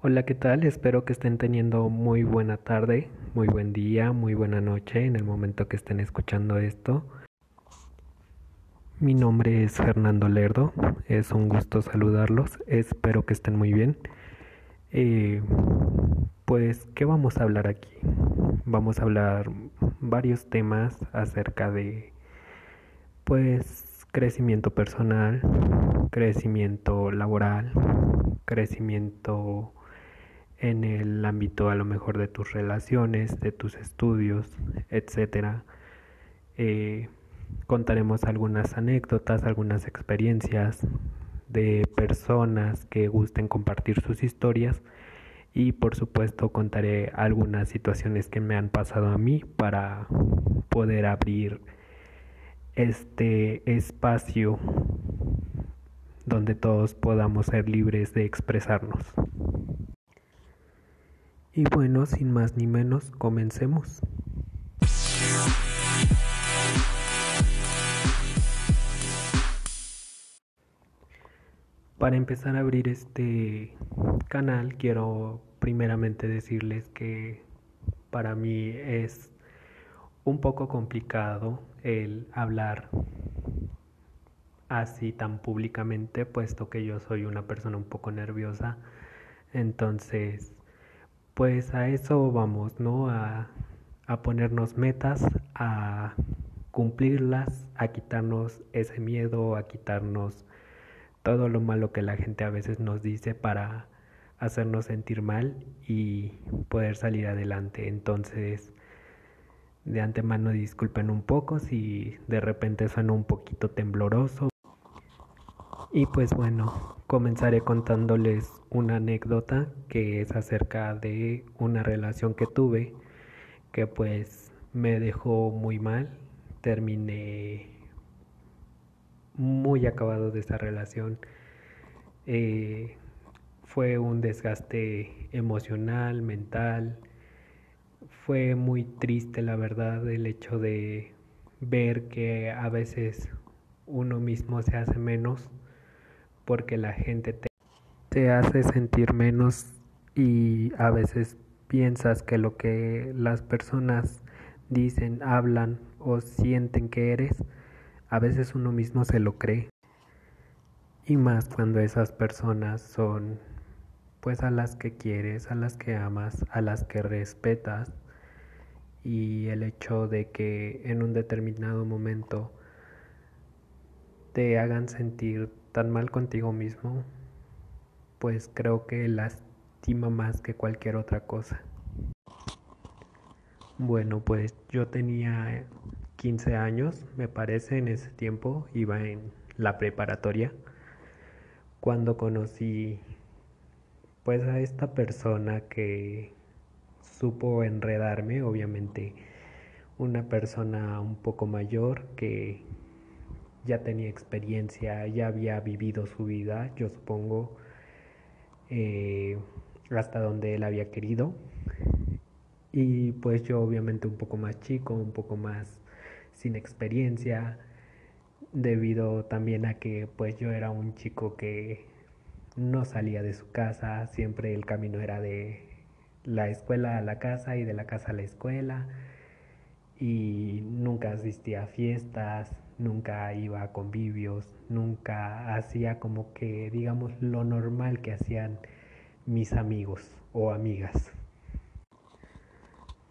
Hola, ¿qué tal? Espero que estén teniendo muy buena tarde, muy buen día, muy buena noche en el momento que estén escuchando esto. Mi nombre es Fernando Lerdo, es un gusto saludarlos, espero que estén muy bien. Eh, pues, ¿qué vamos a hablar aquí? Vamos a hablar varios temas acerca de, pues, crecimiento personal, crecimiento laboral, crecimiento en el ámbito a lo mejor de tus relaciones, de tus estudios, etcétera. Eh, contaremos algunas anécdotas, algunas experiencias de personas que gusten compartir sus historias y por supuesto contaré algunas situaciones que me han pasado a mí para poder abrir este espacio donde todos podamos ser libres de expresarnos. Y bueno, sin más ni menos, comencemos. Para empezar a abrir este canal, quiero primeramente decirles que para mí es un poco complicado el hablar así tan públicamente, puesto que yo soy una persona un poco nerviosa. Entonces, pues a eso vamos, ¿no? A, ponernos metas, a cumplirlas, a quitarnos ese miedo, a quitarnos todo lo malo que la gente a veces nos dice para hacernos sentir mal y poder salir adelante. Entonces, de antemano disculpen un poco si de repente suena un poquito tembloroso. Y pues bueno, comenzaré contándoles una anécdota que es acerca de una relación que tuve que pues me dejó muy mal. Terminé muy acabado de esa relación. Eh, fue un desgaste emocional, mental. Fue muy triste, la verdad, el hecho de ver que a veces uno mismo se hace menos porque la gente te, te hace sentir menos y a veces piensas que lo que las personas dicen, hablan o sienten que eres, a veces uno mismo se lo cree. Y más cuando esas personas son pues a las que quieres, a las que amas, a las que respetas y el hecho de que en un determinado momento te hagan sentir tan mal contigo mismo, pues creo que lastima más que cualquier otra cosa. Bueno, pues yo tenía 15 años, me parece, en ese tiempo, iba en la preparatoria, cuando conocí pues a esta persona que supo enredarme, obviamente una persona un poco mayor que ya tenía experiencia, ya había vivido su vida, yo supongo, eh, hasta donde él había querido. Y pues yo obviamente un poco más chico, un poco más sin experiencia, debido también a que pues yo era un chico que no salía de su casa, siempre el camino era de la escuela a la casa y de la casa a la escuela y nunca asistía a fiestas, nunca iba a convivios, nunca hacía como que, digamos, lo normal que hacían mis amigos o amigas.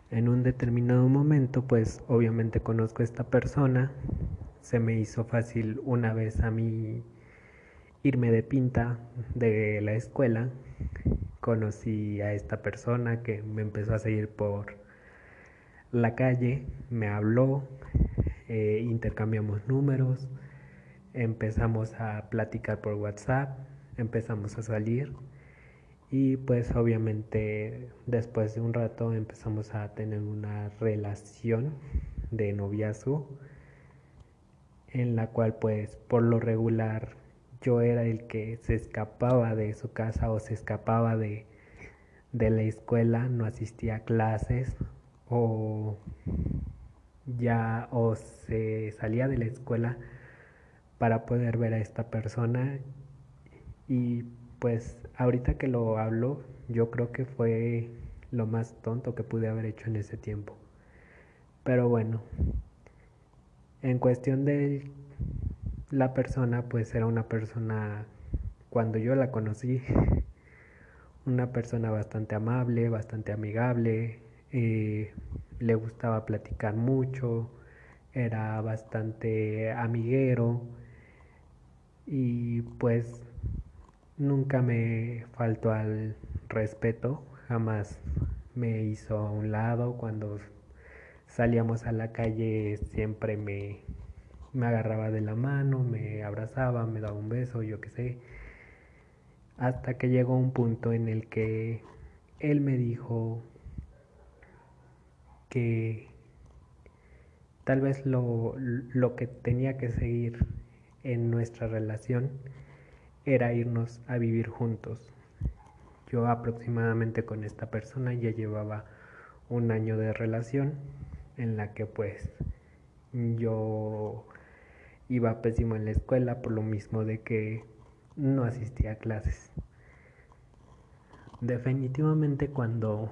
En un determinado momento, pues obviamente conozco a esta persona, se me hizo fácil una vez a mí irme de pinta de la escuela, conocí a esta persona que me empezó a seguir por la calle, me habló, eh, intercambiamos números, empezamos a platicar por WhatsApp, empezamos a salir y pues obviamente después de un rato empezamos a tener una relación de noviazgo en la cual pues por lo regular yo era el que se escapaba de su casa o se escapaba de, de la escuela, no asistía a clases o ya o se salía de la escuela para poder ver a esta persona y pues ahorita que lo hablo, yo creo que fue lo más tonto que pude haber hecho en ese tiempo. Pero bueno, en cuestión de la persona, pues era una persona, cuando yo la conocí, una persona bastante amable, bastante amigable, eh, le gustaba platicar mucho, era bastante amiguero y pues nunca me faltó al respeto, jamás me hizo a un lado cuando salíamos a la calle siempre me, me agarraba de la mano, me abrazaba, me daba un beso, yo qué sé. Hasta que llegó un punto en el que él me dijo que tal vez lo, lo que tenía que seguir en nuestra relación era irnos a vivir juntos. Yo aproximadamente con esta persona ya llevaba un año de relación en la que pues yo iba pésimo en la escuela por lo mismo de que no asistía a clases. Definitivamente cuando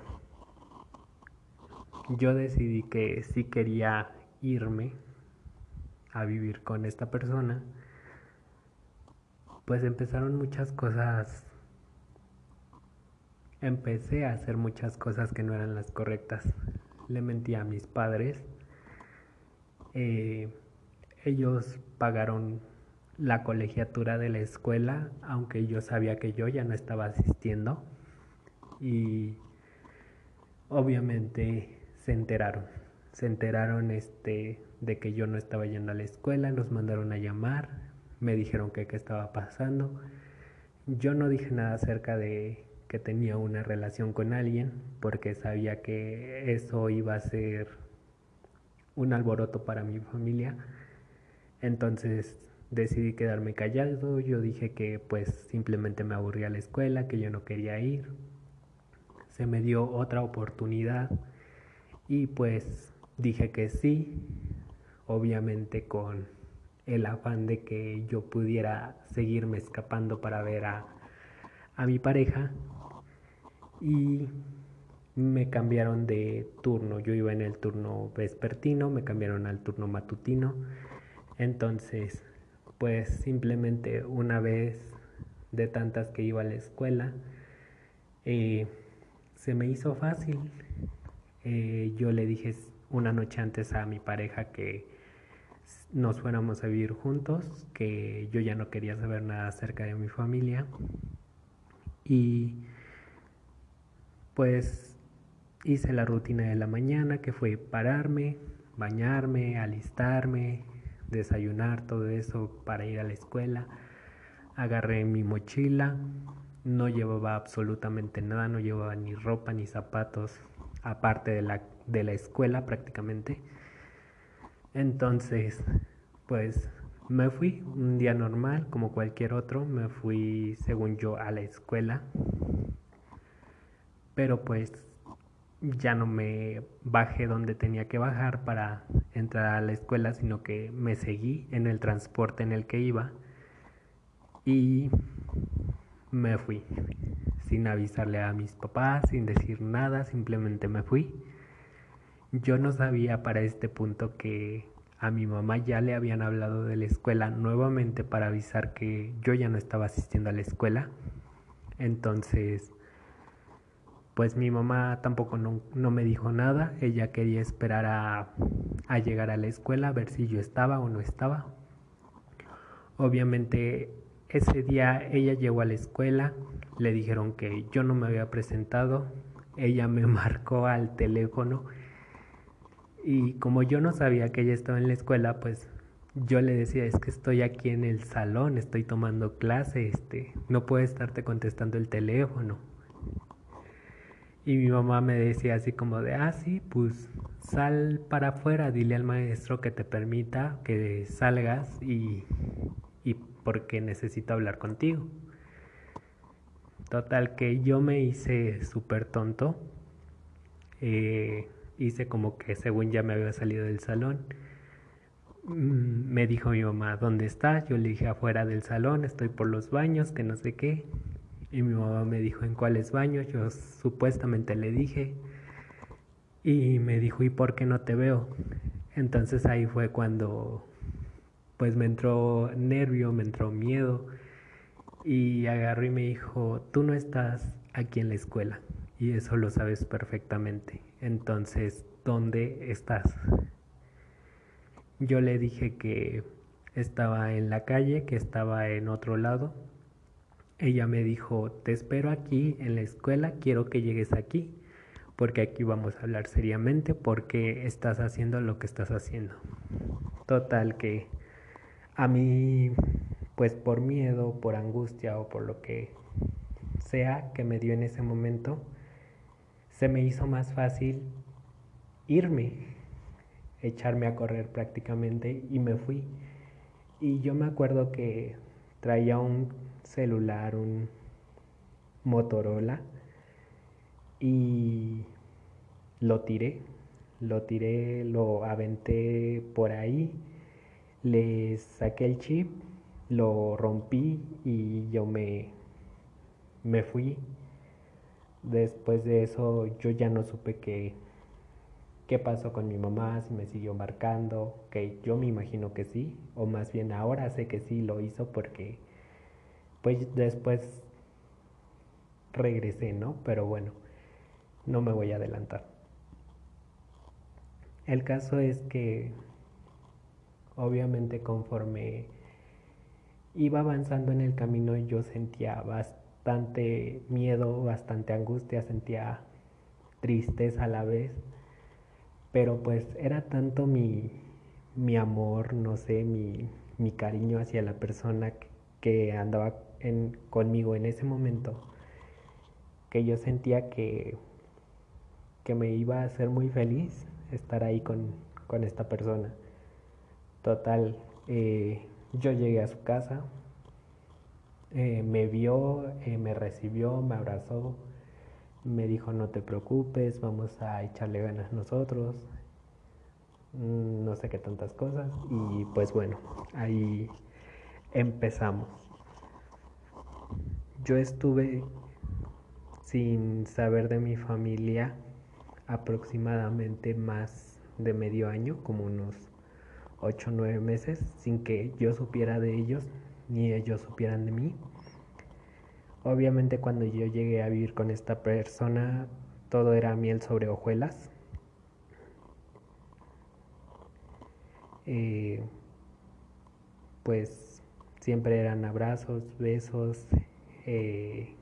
yo decidí que sí quería irme a vivir con esta persona, pues empezaron muchas cosas empecé a hacer muchas cosas que no eran las correctas le mentí a mis padres. Eh, ellos pagaron la colegiatura de la escuela, aunque yo sabía que yo ya no estaba asistiendo. Y obviamente se enteraron. Se enteraron este, de que yo no estaba yendo a la escuela, nos mandaron a llamar, me dijeron que qué estaba pasando. Yo no dije nada acerca de que tenía una relación con alguien porque sabía que eso iba a ser un alboroto para mi familia. Entonces decidí quedarme callado, yo dije que pues simplemente me aburría la escuela, que yo no quería ir. Se me dio otra oportunidad y pues dije que sí, obviamente con el afán de que yo pudiera seguirme escapando para ver a, a mi pareja, y me cambiaron de turno. Yo iba en el turno vespertino, me cambiaron al turno matutino. Entonces, pues simplemente una vez de tantas que iba a la escuela, eh, se me hizo fácil. Eh, yo le dije una noche antes a mi pareja que nos fuéramos a vivir juntos, que yo ya no quería saber nada acerca de mi familia. Y pues hice la rutina de la mañana que fue pararme, bañarme, alistarme, desayunar, todo eso para ir a la escuela. Agarré mi mochila, no llevaba absolutamente nada, no llevaba ni ropa ni zapatos, aparte de la, de la escuela prácticamente. Entonces, pues me fui un día normal, como cualquier otro, me fui según yo a la escuela pero pues ya no me bajé donde tenía que bajar para entrar a la escuela, sino que me seguí en el transporte en el que iba y me fui sin avisarle a mis papás, sin decir nada, simplemente me fui. Yo no sabía para este punto que a mi mamá ya le habían hablado de la escuela nuevamente para avisar que yo ya no estaba asistiendo a la escuela. Entonces pues mi mamá tampoco no, me dijo nada, ella quería esperar a, a, llegar a la escuela a ver si yo estaba o no estaba. Obviamente ese día ella llegó a la escuela, le dijeron que yo no me había presentado, ella me marcó al teléfono y como yo no sabía que ella estaba en la escuela, pues yo le decía, es que estoy aquí en el salón, estoy tomando clase, este, no puedo estarte contestando el teléfono. Y mi mamá me decía así como de, ah, sí, pues sal para afuera, dile al maestro que te permita que salgas y, y porque necesito hablar contigo. Total que yo me hice súper tonto. Eh, hice como que según ya me había salido del salón. Mm, me dijo mi mamá, ¿dónde estás? Yo le dije afuera del salón, estoy por los baños, que no sé qué. Y mi mamá me dijo en cuáles baños, yo supuestamente le dije. Y me dijo, ¿y por qué no te veo? Entonces ahí fue cuando pues me entró nervio, me entró miedo y agarró y me dijo, tú no estás aquí en la escuela y eso lo sabes perfectamente. Entonces, ¿dónde estás? Yo le dije que estaba en la calle, que estaba en otro lado. Ella me dijo, te espero aquí en la escuela, quiero que llegues aquí, porque aquí vamos a hablar seriamente, porque estás haciendo lo que estás haciendo. Total que a mí, pues por miedo, por angustia o por lo que sea que me dio en ese momento, se me hizo más fácil irme, echarme a correr prácticamente y me fui. Y yo me acuerdo que traía un celular, un Motorola, y lo tiré, lo tiré, lo aventé por ahí, le saqué el chip, lo rompí y yo me, me fui. Después de eso yo ya no supe qué, qué pasó con mi mamá, si me siguió marcando, que yo me imagino que sí, o más bien ahora sé que sí lo hizo porque pues después regresé, ¿no? Pero bueno, no me voy a adelantar. El caso es que obviamente conforme iba avanzando en el camino yo sentía bastante miedo, bastante angustia, sentía tristeza a la vez pero pues era tanto mi, mi amor, no sé, mi, mi, cariño hacia la persona que, andaba conmigo en ese momento, que yo sentía que, que me iba a hacer muy feliz estar ahí con, con esta persona. Total, eh, yo llegué a su casa, eh, me vio, eh, me recibió, me abrazó, me dijo no te preocupes, vamos a echarle ganas nosotros, mm, no sé qué tantas cosas y pues bueno, ahí empezamos. Yo estuve sin saber de mi familia aproximadamente más de medio año, como unos 8 o 9 meses, sin que yo supiera de ellos ni ellos supieran de mí. Obviamente cuando yo llegué a vivir con esta persona, todo era miel sobre hojuelas. Eh, pues siempre eran abrazos, besos, eh,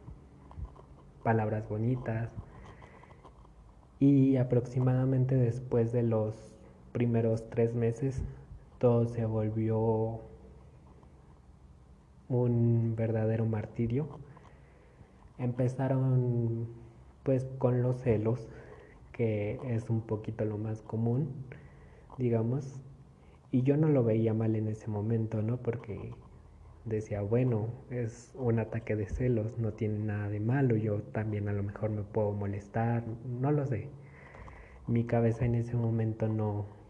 palabras bonitas. Y aproximadamente después de los primeros tres meses, todo se volvió un verdadero martirio empezaron pues con los celos, que es un poquito lo más común, digamos, y yo no lo veía mal en ese momento, ¿no? Porque decía, bueno, es un ataque de celos, no tiene nada de malo, yo también a lo mejor me puedo molestar, no lo sé. Mi cabeza en ese momento no,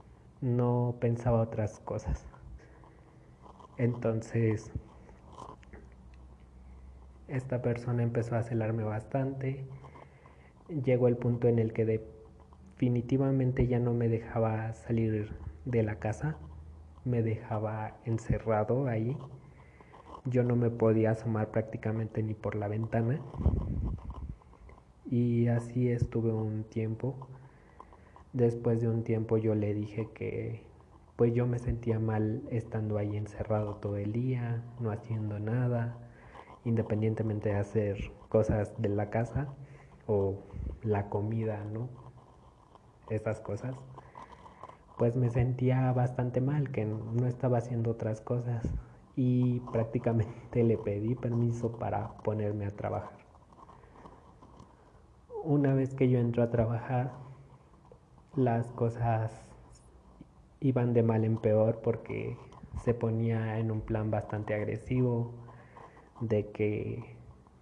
no pensaba otras cosas. Entonces, esta persona empezó a celarme bastante. Llegó el punto en el que definitivamente ya no me dejaba salir de la casa, me dejaba encerrado ahí. Yo no me podía asomar prácticamente ni por la ventana. Y así estuve un tiempo. Después de un tiempo yo le dije que pues yo me sentía mal estando ahí encerrado todo el día, no haciendo nada independientemente de hacer cosas de la casa o la comida, ¿no? Esas cosas, pues me sentía bastante mal, que no estaba haciendo otras cosas y prácticamente le pedí permiso para ponerme a trabajar. Una vez que yo entro a trabajar, las cosas iban de mal en peor porque se ponía en un plan bastante agresivo, de que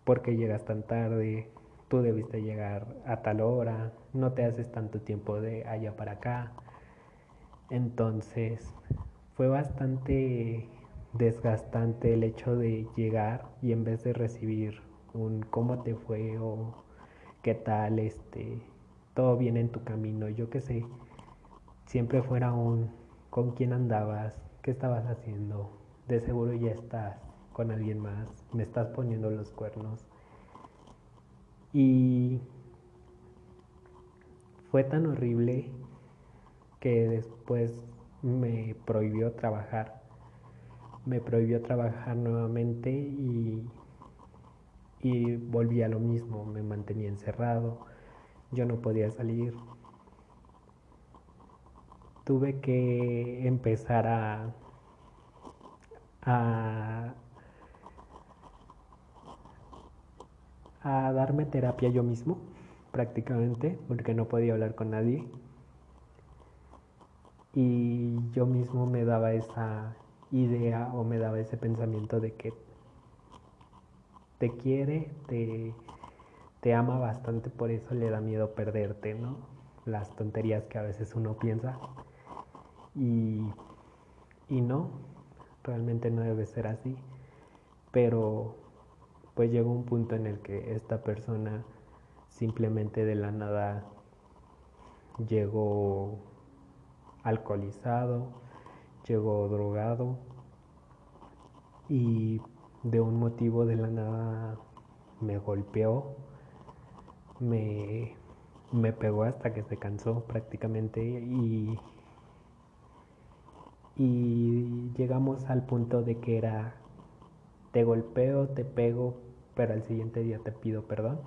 porque llegas tan tarde, tú debiste llegar a tal hora, no te haces tanto tiempo de allá para acá. Entonces fue bastante desgastante el hecho de llegar y en vez de recibir un cómo te fue o qué tal, este, todo bien en tu camino, yo qué sé, siempre fuera un con quién andabas, qué estabas haciendo, de seguro ya estás con alguien más, me estás poniendo los cuernos. Y fue tan horrible que después me prohibió trabajar. Me prohibió trabajar nuevamente y, y volví a lo mismo. Me mantenía encerrado. Yo no podía salir. Tuve que empezar a, a, a darme terapia yo mismo prácticamente, porque no podía hablar con nadie. Y yo mismo me daba esa idea o me daba ese pensamiento de que te quiere, te, te ama bastante, por eso le da miedo perderte, ¿no? Las tonterías que a veces uno piensa. Y, y no, realmente no debe ser así. Pero pues llegó un punto en el que esta persona simplemente de la nada llegó alcoholizado, llegó drogado y de un motivo de la nada me golpeó, me, me pegó hasta que se cansó prácticamente y, y llegamos al punto de que era te golpeo, te pego, pero al siguiente día te pido perdón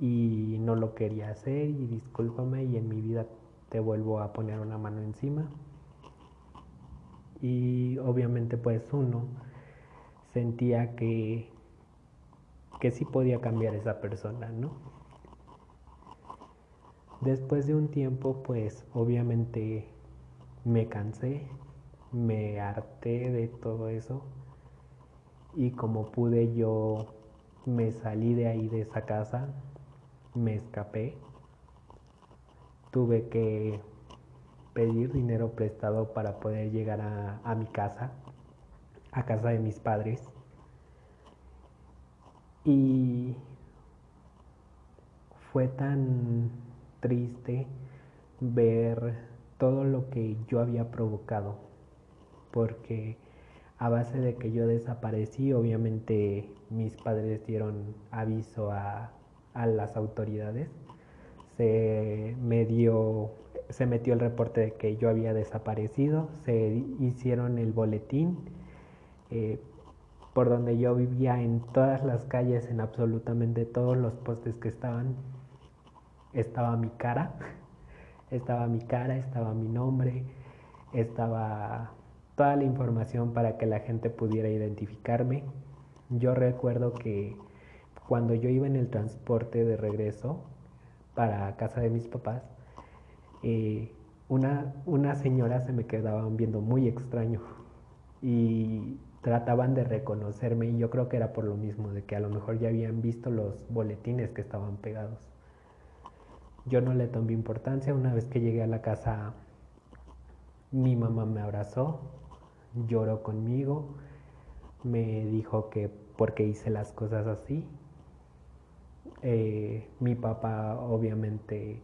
y no lo quería hacer y discúlpame y en mi vida te vuelvo a poner una mano encima. Y obviamente pues uno sentía que, que sí podía cambiar esa persona, ¿no? Después de un tiempo pues obviamente me cansé, me harté de todo eso y como pude yo me salí de ahí de esa casa me escapé. Tuve que pedir dinero prestado para poder llegar a, mi casa, a casa de mis padres. Y fue tan triste ver todo lo que yo había provocado, porque a base de que yo desaparecí, obviamente mis padres dieron aviso a, a las autoridades. Se me se metió el reporte de que yo había desaparecido, se hicieron el boletín. Eh, por donde yo vivía en todas las calles, en absolutamente todos los postes que estaban, estaba mi cara, estaba mi cara, estaba mi nombre, estaba toda la información para que la gente pudiera identificarme. Yo recuerdo que cuando yo iba en el transporte de regreso para casa de mis papás, eh, una, una señora se me quedaban viendo muy extraño y trataban de reconocerme y yo creo que era por lo mismo, de que a lo mejor ya habían visto los boletines que estaban pegados. Yo no le tomé importancia, una vez que llegué a la casa mi mamá me abrazó, lloró conmigo, me dijo que porque hice las cosas así eh, mi papá obviamente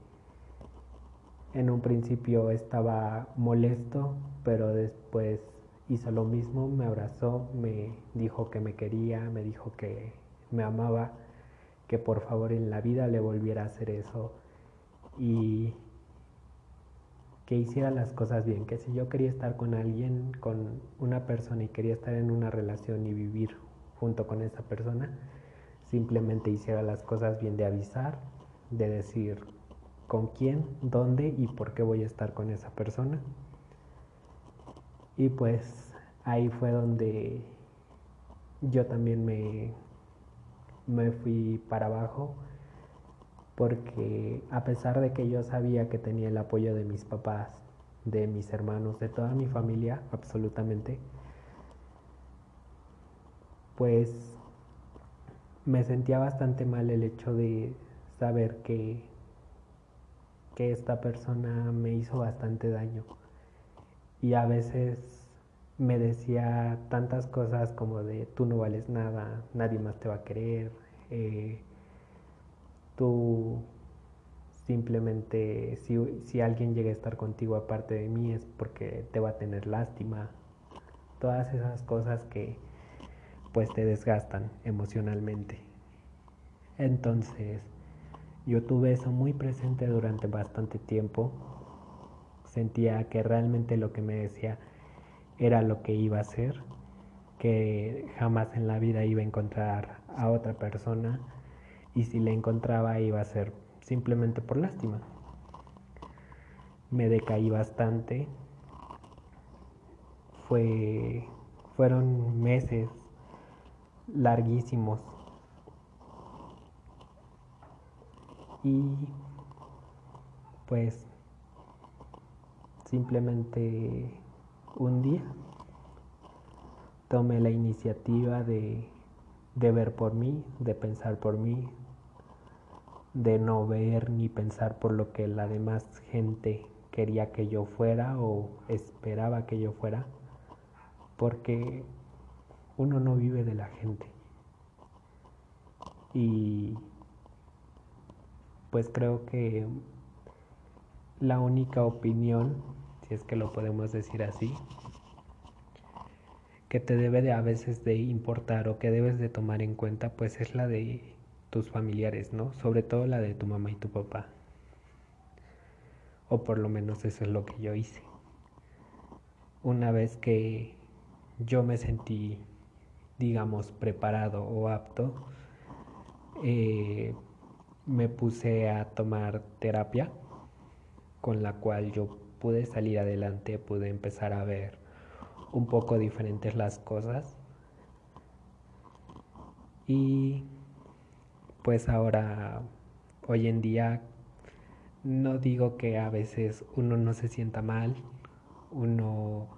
en un principio estaba molesto, pero después hizo lo mismo, me abrazó, me dijo que me quería, me dijo que me amaba, que por favor en la vida le volviera a hacer eso y que hiciera las cosas bien, que si yo quería estar con alguien, con una persona y quería estar en una relación y vivir junto con esa persona, simplemente hiciera las cosas bien de avisar, de decir con quién, dónde y por qué voy a estar con esa persona. Y pues ahí fue donde yo también me, me fui para abajo porque a pesar de que yo sabía que tenía el apoyo de mis papás, de mis hermanos, de toda mi familia, absolutamente, pues me sentía bastante mal el hecho de saber que, que esta persona me hizo bastante daño. Y a veces me decía tantas cosas como de tú no vales nada, nadie más te va a querer, eh, tú simplemente si, si alguien llega a estar contigo aparte de mí es porque te va a tener lástima, todas esas cosas que pues te desgastan emocionalmente. Entonces, yo tuve eso muy presente durante bastante tiempo. Sentía que realmente lo que me decía era lo que iba a ser, que jamás en la vida iba a encontrar a otra persona y si la encontraba iba a ser simplemente por lástima. Me decaí bastante. Fue, fueron meses larguísimos. Y pues simplemente un día tomé la iniciativa de, de ver por mí, de pensar por mí, de no ver ni pensar por lo que la demás gente quería que yo fuera o esperaba que yo fuera, porque uno no vive de la gente. Y pues creo que la única opinión si es que lo podemos decir así, que te debe de a veces de importar o que debes de tomar en cuenta, pues es la de tus familiares, ¿no? Sobre todo la de tu mamá y tu papá. O por lo menos eso es lo que yo hice. Una vez que yo me sentí, digamos, preparado o apto, eh, me puse a tomar terapia con la cual yo pude salir adelante, pude empezar a ver un poco diferentes las cosas. Y pues ahora, hoy en día, no digo que a veces uno no se sienta mal, uno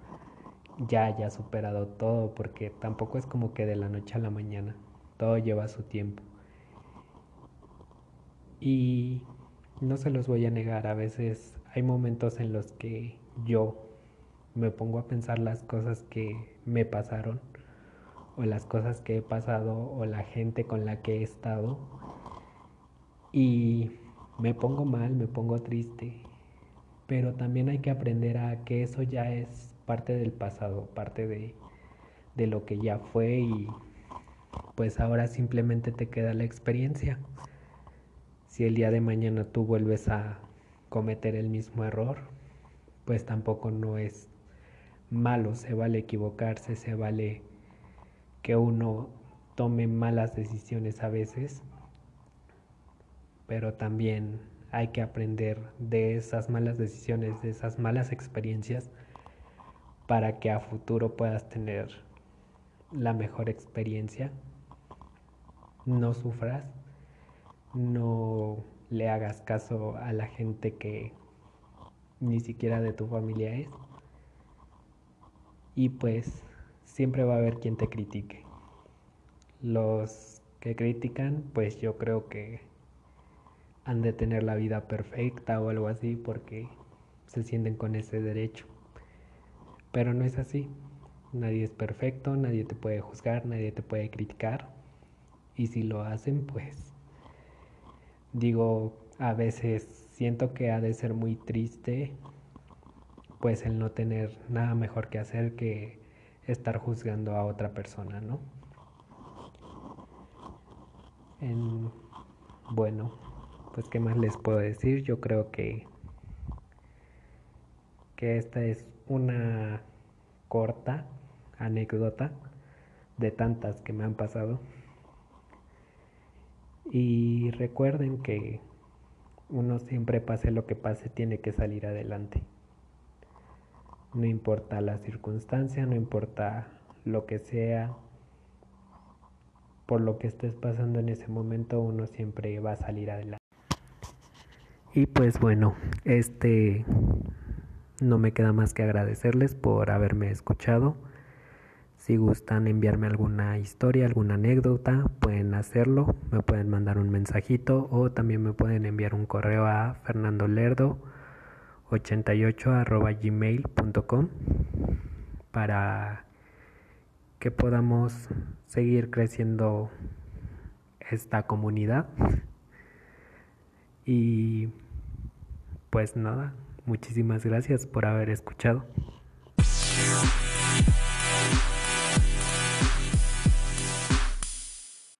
ya haya superado todo, porque tampoco es como que de la noche a la mañana, todo lleva su tiempo. Y no se los voy a negar, a veces hay momentos en los que yo me pongo a pensar las cosas que me pasaron o las cosas que he pasado o la gente con la que he estado y me pongo mal, me pongo triste, pero también hay que aprender a que eso ya es parte del pasado, parte de, de lo que ya fue y pues ahora simplemente te queda la experiencia. Si el día de mañana tú vuelves a cometer el mismo error, pues tampoco no es malo, se vale equivocarse, se vale que uno tome malas decisiones a veces, pero también hay que aprender de esas malas decisiones, de esas malas experiencias, para que a futuro puedas tener la mejor experiencia. No sufras, no le hagas caso a la gente que ni siquiera de tu familia es. Y pues siempre va a haber quien te critique. Los que critican, pues yo creo que han de tener la vida perfecta o algo así porque se sienten con ese derecho. Pero no es así. Nadie es perfecto, nadie te puede juzgar, nadie te puede criticar. Y si lo hacen, pues digo, a veces siento que ha de ser muy triste pues el no tener nada mejor que hacer que estar juzgando a otra persona, ¿no? bueno, pues qué más les puedo decir, yo creo que que esta es una corta anécdota de tantas que me han pasado. Y recuerden que uno siempre pase lo que pase, tiene que salir adelante. No importa la circunstancia, no importa lo que sea, por lo que estés pasando en ese momento, uno siempre va a salir adelante. Y pues bueno, este no me queda más que agradecerles por haberme escuchado. Si gustan enviarme alguna historia, alguna anécdota, pueden hacerlo. Me pueden mandar un mensajito o también me pueden enviar un correo a fernandolerdo88.gmail.com para que podamos seguir creciendo esta comunidad. Y pues nada, muchísimas gracias por haber escuchado.